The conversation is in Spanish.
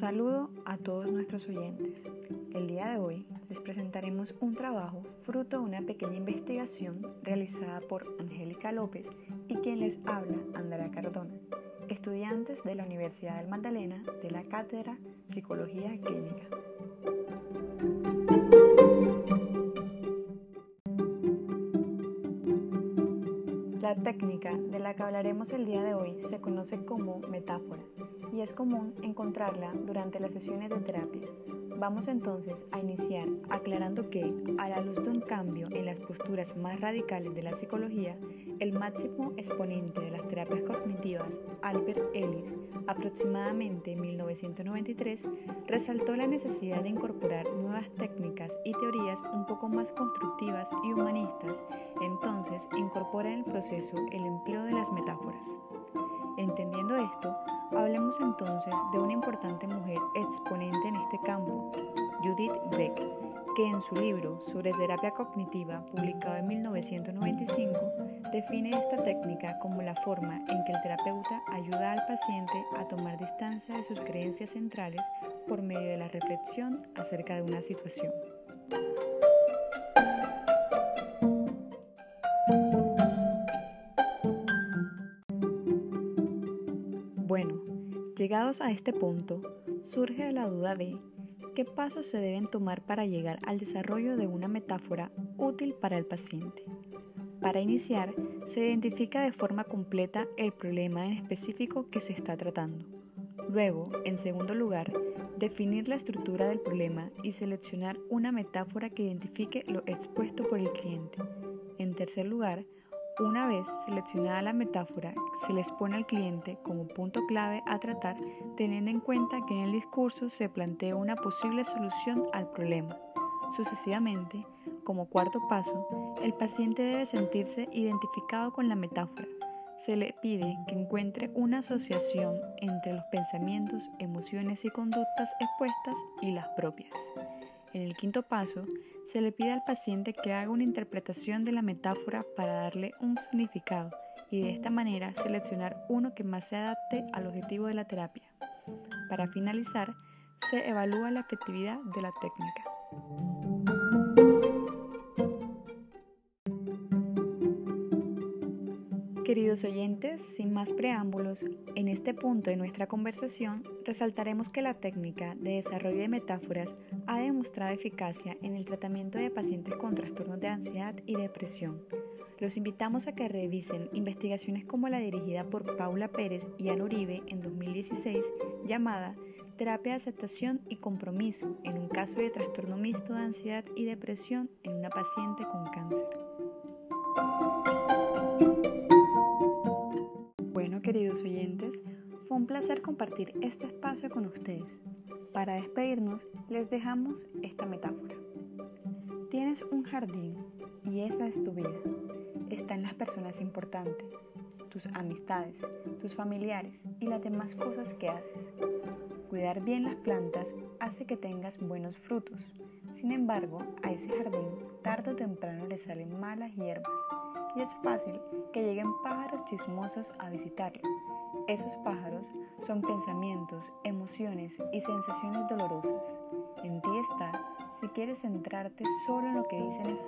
Saludo a todos nuestros oyentes. El día de hoy les presentaremos un trabajo fruto de una pequeña investigación realizada por Angélica López y quien les habla, Andrea Cardona, estudiantes de la Universidad del Magdalena de la Cátedra Psicología Clínica. Técnica de la que hablaremos el día de hoy se conoce como metáfora y es común encontrarla durante las sesiones de terapia. Vamos entonces a iniciar aclarando que, a la luz de un cambio en las posturas más radicales de la psicología, el máximo exponente de las terapias cognitivas, Albert Ellis, aproximadamente en 1993, resaltó la necesidad de incorporar nuevas técnicas y teorías un poco más constructivas y humanistas, entonces incorpora en el proceso el empleo de las metáforas. Entendiendo esto, Hablemos entonces de una importante mujer exponente en este campo, Judith Beck, que en su libro sobre terapia cognitiva, publicado en 1995, define esta técnica como la forma en que el terapeuta ayuda al paciente a tomar distancia de sus creencias centrales por medio de la reflexión acerca de una situación. Bueno, llegados a este punto, surge la duda de qué pasos se deben tomar para llegar al desarrollo de una metáfora útil para el paciente. Para iniciar, se identifica de forma completa el problema en específico que se está tratando. Luego, en segundo lugar, definir la estructura del problema y seleccionar una metáfora que identifique lo expuesto por el cliente. En tercer lugar, una vez seleccionada la metáfora, se les pone al cliente como punto clave a tratar, teniendo en cuenta que en el discurso se plantea una posible solución al problema. Sucesivamente, como cuarto paso, el paciente debe sentirse identificado con la metáfora. Se le pide que encuentre una asociación entre los pensamientos, emociones y conductas expuestas y las propias. En el quinto paso, se le pide al paciente que haga una interpretación de la metáfora para darle un significado y de esta manera seleccionar uno que más se adapte al objetivo de la terapia. Para finalizar, se evalúa la efectividad de la técnica. Queridos oyentes, sin más preámbulos, en este punto de nuestra conversación resaltaremos que la técnica de desarrollo de metáforas ha demostrado eficacia en el tratamiento de pacientes con trastornos de ansiedad y depresión. Los invitamos a que revisen investigaciones como la dirigida por Paula Pérez y Ana Uribe en 2016 llamada Terapia de aceptación y compromiso en un caso de trastorno mixto de ansiedad y depresión en una paciente con cáncer. Queridos oyentes, fue un placer compartir este espacio con ustedes. Para despedirnos, les dejamos esta metáfora. Tienes un jardín y esa es tu vida. Está en las personas importantes, tus amistades, tus familiares y las demás cosas que haces. Cuidar bien las plantas hace que tengas buenos frutos. Sin embargo, a ese jardín tarde o temprano le salen malas hierbas y es fácil que lleguen pájaros chismosos a visitarlo. Esos pájaros son pensamientos, emociones y sensaciones dolorosas. En ti está si quieres centrarte solo en lo que dicen esos